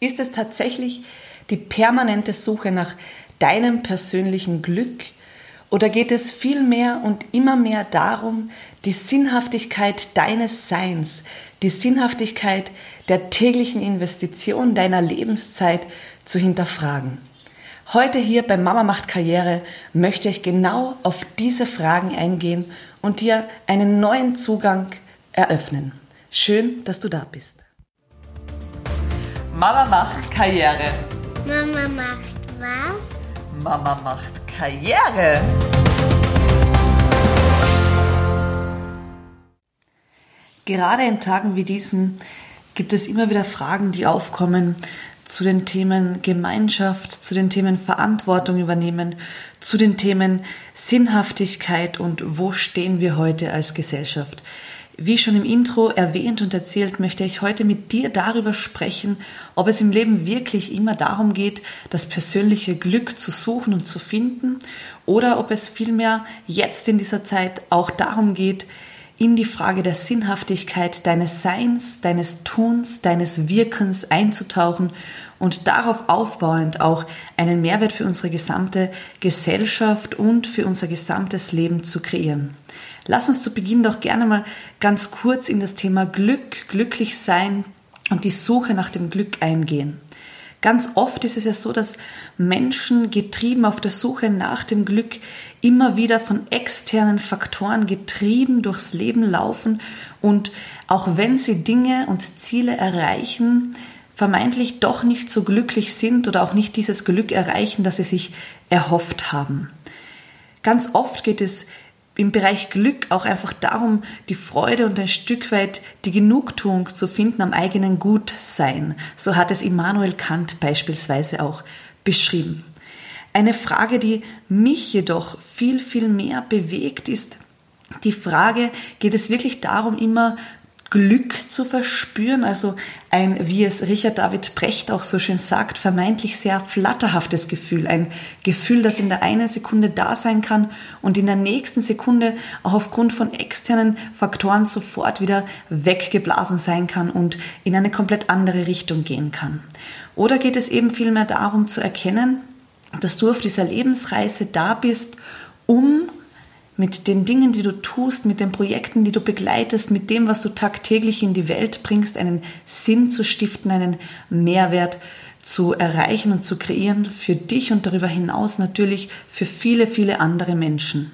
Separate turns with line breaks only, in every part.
Ist es tatsächlich die permanente Suche nach deinem persönlichen Glück oder geht es vielmehr und immer mehr darum, die Sinnhaftigkeit deines Seins, die Sinnhaftigkeit der täglichen Investition deiner Lebenszeit zu hinterfragen? Heute hier bei Mama macht Karriere möchte ich genau auf diese Fragen eingehen und dir einen neuen Zugang eröffnen. Schön, dass du da bist. Mama macht Karriere.
Mama macht was?
Mama macht Karriere. Gerade in Tagen wie diesen gibt es immer wieder Fragen, die aufkommen zu den Themen Gemeinschaft, zu den Themen Verantwortung übernehmen, zu den Themen Sinnhaftigkeit und wo stehen wir heute als Gesellschaft. Wie schon im Intro erwähnt und erzählt, möchte ich heute mit dir darüber sprechen, ob es im Leben wirklich immer darum geht, das persönliche Glück zu suchen und zu finden, oder ob es vielmehr jetzt in dieser Zeit auch darum geht, in die Frage der Sinnhaftigkeit deines Seins, deines Tuns, deines Wirkens einzutauchen und darauf aufbauend auch einen Mehrwert für unsere gesamte Gesellschaft und für unser gesamtes Leben zu kreieren. Lass uns zu Beginn doch gerne mal ganz kurz in das Thema Glück, glücklich sein und die Suche nach dem Glück eingehen. Ganz oft ist es ja so, dass Menschen getrieben auf der Suche nach dem Glück immer wieder von externen Faktoren getrieben durchs Leben laufen und auch wenn sie Dinge und Ziele erreichen, vermeintlich doch nicht so glücklich sind oder auch nicht dieses Glück erreichen, das sie sich erhofft haben. Ganz oft geht es im Bereich Glück auch einfach darum, die Freude und ein Stück weit die Genugtuung zu finden am eigenen Gutsein. So hat es Immanuel Kant beispielsweise auch beschrieben. Eine Frage, die mich jedoch viel, viel mehr bewegt, ist die Frage, geht es wirklich darum, immer Glück zu verspüren, also ein, wie es Richard David Brecht auch so schön sagt, vermeintlich sehr flatterhaftes Gefühl, ein Gefühl, das in der einen Sekunde da sein kann und in der nächsten Sekunde auch aufgrund von externen Faktoren sofort wieder weggeblasen sein kann und in eine komplett andere Richtung gehen kann. Oder geht es eben vielmehr darum zu erkennen, dass du auf dieser Lebensreise da bist, um mit den Dingen, die du tust, mit den Projekten, die du begleitest, mit dem, was du tagtäglich in die Welt bringst, einen Sinn zu stiften, einen Mehrwert zu erreichen und zu kreieren für dich und darüber hinaus natürlich für viele, viele andere Menschen.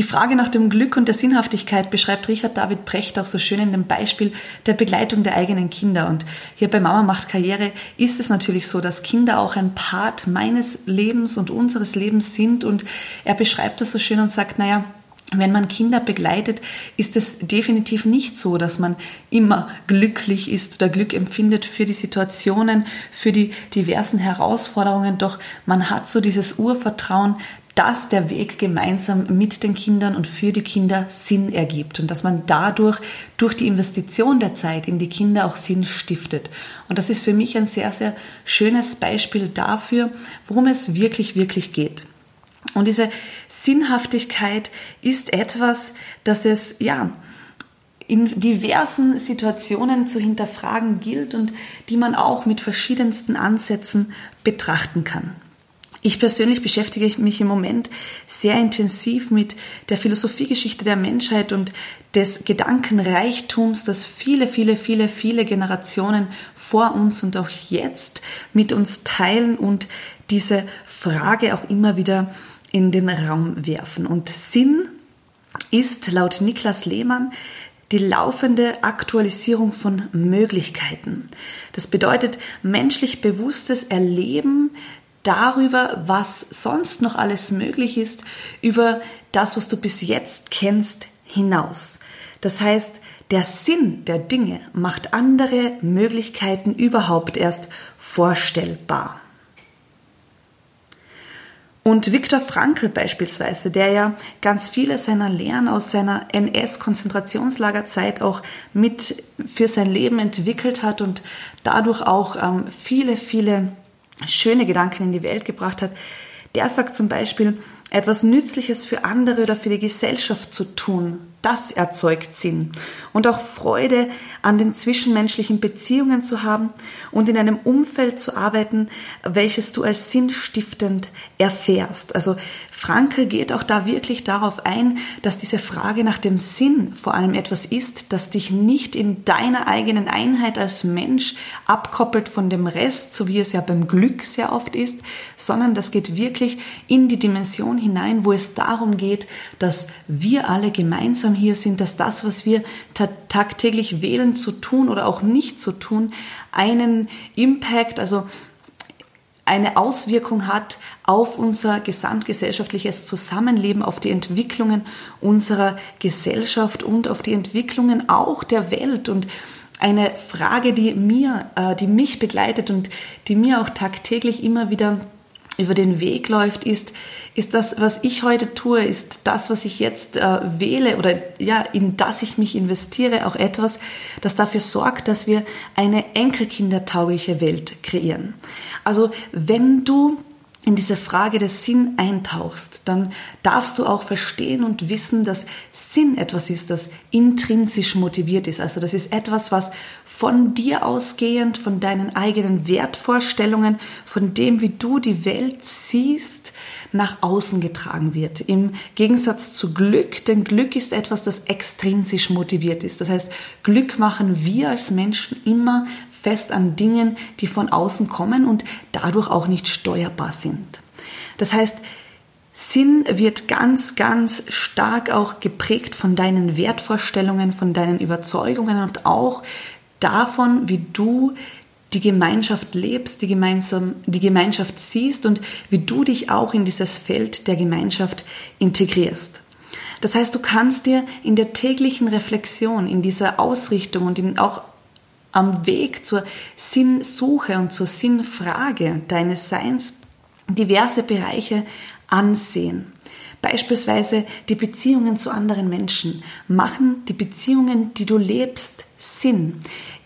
Die Frage nach dem Glück und der Sinnhaftigkeit beschreibt Richard David Brecht auch so schön in dem Beispiel der Begleitung der eigenen Kinder. Und hier bei Mama macht Karriere ist es natürlich so, dass Kinder auch ein Part meines Lebens und unseres Lebens sind. Und er beschreibt das so schön und sagt, naja, wenn man Kinder begleitet, ist es definitiv nicht so, dass man immer glücklich ist oder Glück empfindet für die Situationen, für die diversen Herausforderungen. Doch man hat so dieses Urvertrauen, dass der Weg gemeinsam mit den Kindern und für die Kinder Sinn ergibt und dass man dadurch durch die Investition der Zeit in die Kinder auch Sinn stiftet. Und das ist für mich ein sehr, sehr schönes Beispiel dafür, worum es wirklich, wirklich geht. Und diese Sinnhaftigkeit ist etwas, das es, ja, in diversen Situationen zu hinterfragen gilt und die man auch mit verschiedensten Ansätzen betrachten kann. Ich persönlich beschäftige mich im Moment sehr intensiv mit der Philosophiegeschichte der Menschheit und des Gedankenreichtums, das viele, viele, viele, viele Generationen vor uns und auch jetzt mit uns teilen und diese Frage auch immer wieder in den Raum werfen. Und Sinn ist laut Niklas Lehmann die laufende Aktualisierung von Möglichkeiten. Das bedeutet menschlich bewusstes Erleben darüber, was sonst noch alles möglich ist, über das, was du bis jetzt kennst, hinaus. Das heißt, der Sinn der Dinge macht andere Möglichkeiten überhaupt erst vorstellbar. Und Viktor Frankl beispielsweise, der ja ganz viele seiner Lehren aus seiner NS-Konzentrationslagerzeit auch mit für sein Leben entwickelt hat und dadurch auch ähm, viele, viele schöne Gedanken in die Welt gebracht hat, der sagt zum Beispiel, etwas Nützliches für andere oder für die Gesellschaft zu tun, Das erzeugt Sinn und auch Freude an den zwischenmenschlichen Beziehungen zu haben und in einem Umfeld zu arbeiten, welches du als sinnstiftend erfährst. Also Frankel geht auch da wirklich darauf ein, dass diese Frage nach dem Sinn vor allem etwas ist, das dich nicht in deiner eigenen Einheit als Mensch abkoppelt von dem Rest, so wie es ja beim Glück sehr oft ist, sondern das geht wirklich in die Dimension hinein, wo es darum geht, dass wir alle gemeinsam gemeinsam hier sind, dass das, was wir tagtäglich wählen zu tun oder auch nicht zu tun, einen Impact, also eine Auswirkung hat auf unser gesamtgesellschaftliches Zusammenleben, auf die Entwicklungen unserer Gesellschaft und auf die Entwicklungen auch der Welt. Und eine Frage, die mir, äh, die mich begleitet und die mir auch tagtäglich immer wieder über den Weg läuft, ist, ist das, was ich heute tue, ist das, was ich jetzt äh, wähle oder ja, in das ich mich investiere, auch etwas, das dafür sorgt, dass wir eine enkelkindertaugliche Welt kreieren. Also wenn du in diese Frage des Sinn eintauchst, dann darfst du auch verstehen und wissen, dass Sinn etwas ist, das intrinsisch motiviert ist. Also das ist etwas, was von dir ausgehend, von deinen eigenen Wertvorstellungen, von dem, wie du die Welt siehst, nach außen getragen wird. Im Gegensatz zu Glück, denn Glück ist etwas, das extrinsisch motiviert ist. Das heißt, Glück machen wir als Menschen immer fest an Dingen, die von außen kommen und dadurch auch nicht steuerbar sind. Das heißt, Sinn wird ganz, ganz stark auch geprägt von deinen Wertvorstellungen, von deinen Überzeugungen und auch davon, wie du die Gemeinschaft lebst, die, gemeinsam, die Gemeinschaft siehst und wie du dich auch in dieses Feld der Gemeinschaft integrierst. Das heißt, du kannst dir in der täglichen Reflexion, in dieser Ausrichtung und in, auch am Weg zur Sinnsuche und zur Sinnfrage deines Seins diverse Bereiche ansehen. Beispielsweise die Beziehungen zu anderen Menschen. Machen die Beziehungen, die du lebst, Sinn?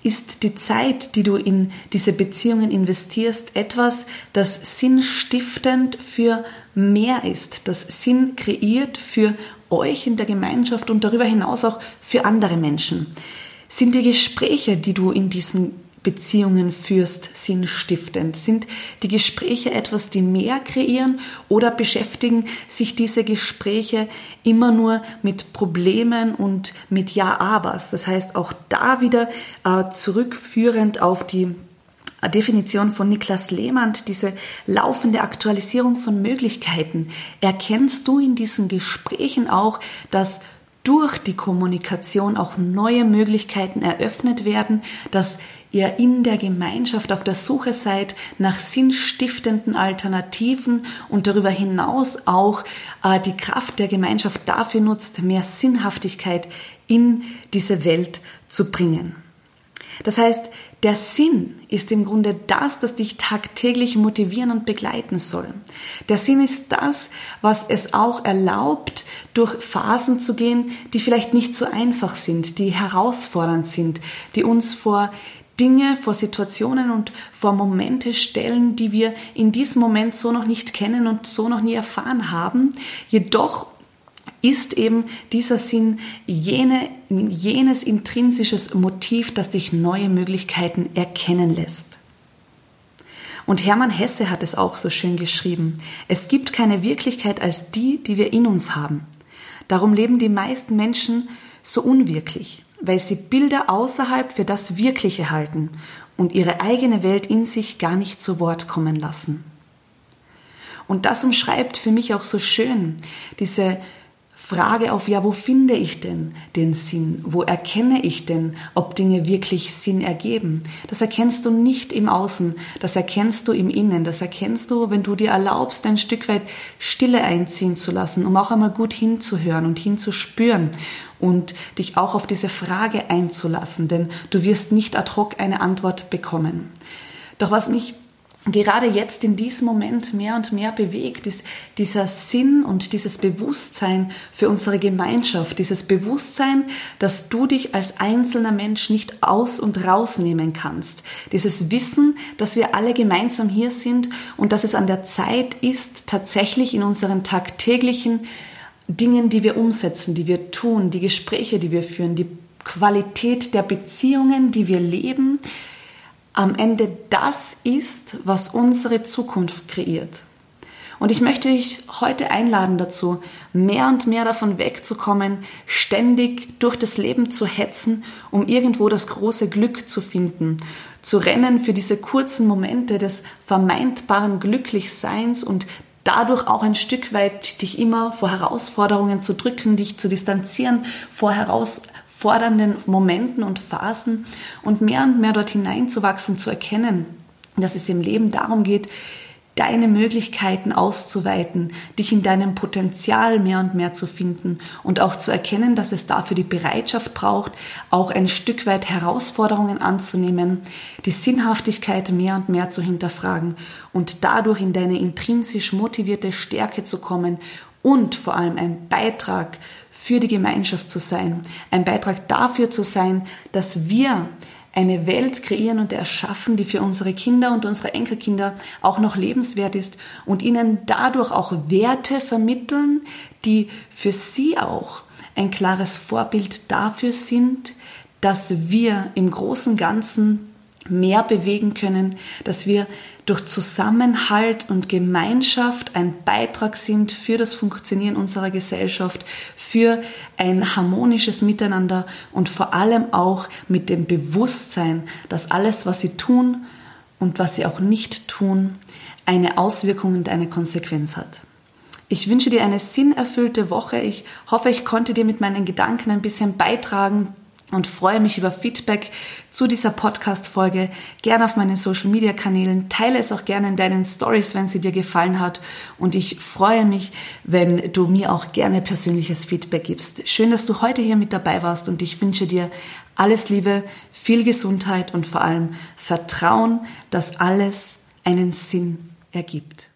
Ist die Zeit, die du in diese Beziehungen investierst, etwas, das sinnstiftend für mehr ist, das Sinn kreiert für euch in der Gemeinschaft und darüber hinaus auch für andere Menschen? Sind die Gespräche, die du in diesen Beziehungen führst, sinnstiftend? Sind die Gespräche etwas, die mehr kreieren oder beschäftigen sich diese Gespräche immer nur mit Problemen und mit Ja-Abers? Das heißt, auch da wieder äh, zurückführend auf die Definition von Niklas Lehmann, diese laufende Aktualisierung von Möglichkeiten. Erkennst du in diesen Gesprächen auch, dass durch die Kommunikation auch neue Möglichkeiten eröffnet werden, dass ihr in der Gemeinschaft auf der Suche seid nach sinnstiftenden Alternativen und darüber hinaus auch äh, die Kraft der Gemeinschaft dafür nutzt, mehr Sinnhaftigkeit in diese Welt zu bringen. Das heißt, der Sinn ist im Grunde das, das dich tagtäglich motivieren und begleiten soll. Der Sinn ist das, was es auch erlaubt, durch Phasen zu gehen, die vielleicht nicht so einfach sind, die herausfordernd sind, die uns vor Dinge, vor Situationen und vor Momente stellen, die wir in diesem Moment so noch nicht kennen und so noch nie erfahren haben, jedoch ist eben dieser Sinn jene, jenes intrinsisches Motiv, das dich neue Möglichkeiten erkennen lässt. Und Hermann Hesse hat es auch so schön geschrieben. Es gibt keine Wirklichkeit als die, die wir in uns haben. Darum leben die meisten Menschen so unwirklich, weil sie Bilder außerhalb für das Wirkliche halten und ihre eigene Welt in sich gar nicht zu Wort kommen lassen. Und das umschreibt für mich auch so schön diese Frage auf, ja, wo finde ich denn den Sinn? Wo erkenne ich denn, ob Dinge wirklich Sinn ergeben? Das erkennst du nicht im Außen, das erkennst du im Innen, das erkennst du, wenn du dir erlaubst, ein Stück weit Stille einziehen zu lassen, um auch einmal gut hinzuhören und hinzuspüren und dich auch auf diese Frage einzulassen, denn du wirst nicht ad hoc eine Antwort bekommen. Doch was mich gerade jetzt in diesem Moment mehr und mehr bewegt, ist dieser Sinn und dieses Bewusstsein für unsere Gemeinschaft, dieses Bewusstsein, dass du dich als einzelner Mensch nicht aus und rausnehmen kannst, dieses Wissen, dass wir alle gemeinsam hier sind und dass es an der Zeit ist, tatsächlich in unseren tagtäglichen Dingen, die wir umsetzen, die wir tun, die Gespräche, die wir führen, die Qualität der Beziehungen, die wir leben, am Ende das ist, was unsere Zukunft kreiert. Und ich möchte dich heute einladen dazu, mehr und mehr davon wegzukommen, ständig durch das Leben zu hetzen, um irgendwo das große Glück zu finden, zu rennen für diese kurzen Momente des vermeintbaren Glücklichseins und dadurch auch ein Stück weit dich immer vor Herausforderungen zu drücken, dich zu distanzieren vor herausfordernden Momenten und Phasen und mehr und mehr dort hineinzuwachsen, zu erkennen, dass es im Leben darum geht, deine Möglichkeiten auszuweiten, dich in deinem Potenzial mehr und mehr zu finden und auch zu erkennen, dass es dafür die Bereitschaft braucht, auch ein Stück weit Herausforderungen anzunehmen, die Sinnhaftigkeit mehr und mehr zu hinterfragen und dadurch in deine intrinsisch motivierte Stärke zu kommen und vor allem ein Beitrag für die Gemeinschaft zu sein, ein Beitrag dafür zu sein, dass wir eine Welt kreieren und erschaffen, die für unsere Kinder und unsere Enkelkinder auch noch lebenswert ist und ihnen dadurch auch Werte vermitteln, die für sie auch ein klares Vorbild dafür sind, dass wir im großen Ganzen mehr bewegen können, dass wir durch Zusammenhalt und Gemeinschaft ein Beitrag sind für das Funktionieren unserer Gesellschaft, für ein harmonisches Miteinander und vor allem auch mit dem Bewusstsein, dass alles, was sie tun und was sie auch nicht tun, eine Auswirkung und eine Konsequenz hat. Ich wünsche dir eine sinnerfüllte Woche. Ich hoffe, ich konnte dir mit meinen Gedanken ein bisschen beitragen, und freue mich über Feedback zu dieser Podcast-Folge. Gerne auf meinen Social-Media-Kanälen. Teile es auch gerne in deinen Stories, wenn sie dir gefallen hat. Und ich freue mich, wenn du mir auch gerne persönliches Feedback gibst. Schön, dass du heute hier mit dabei warst und ich wünsche dir alles Liebe, viel Gesundheit und vor allem Vertrauen, dass alles einen Sinn ergibt.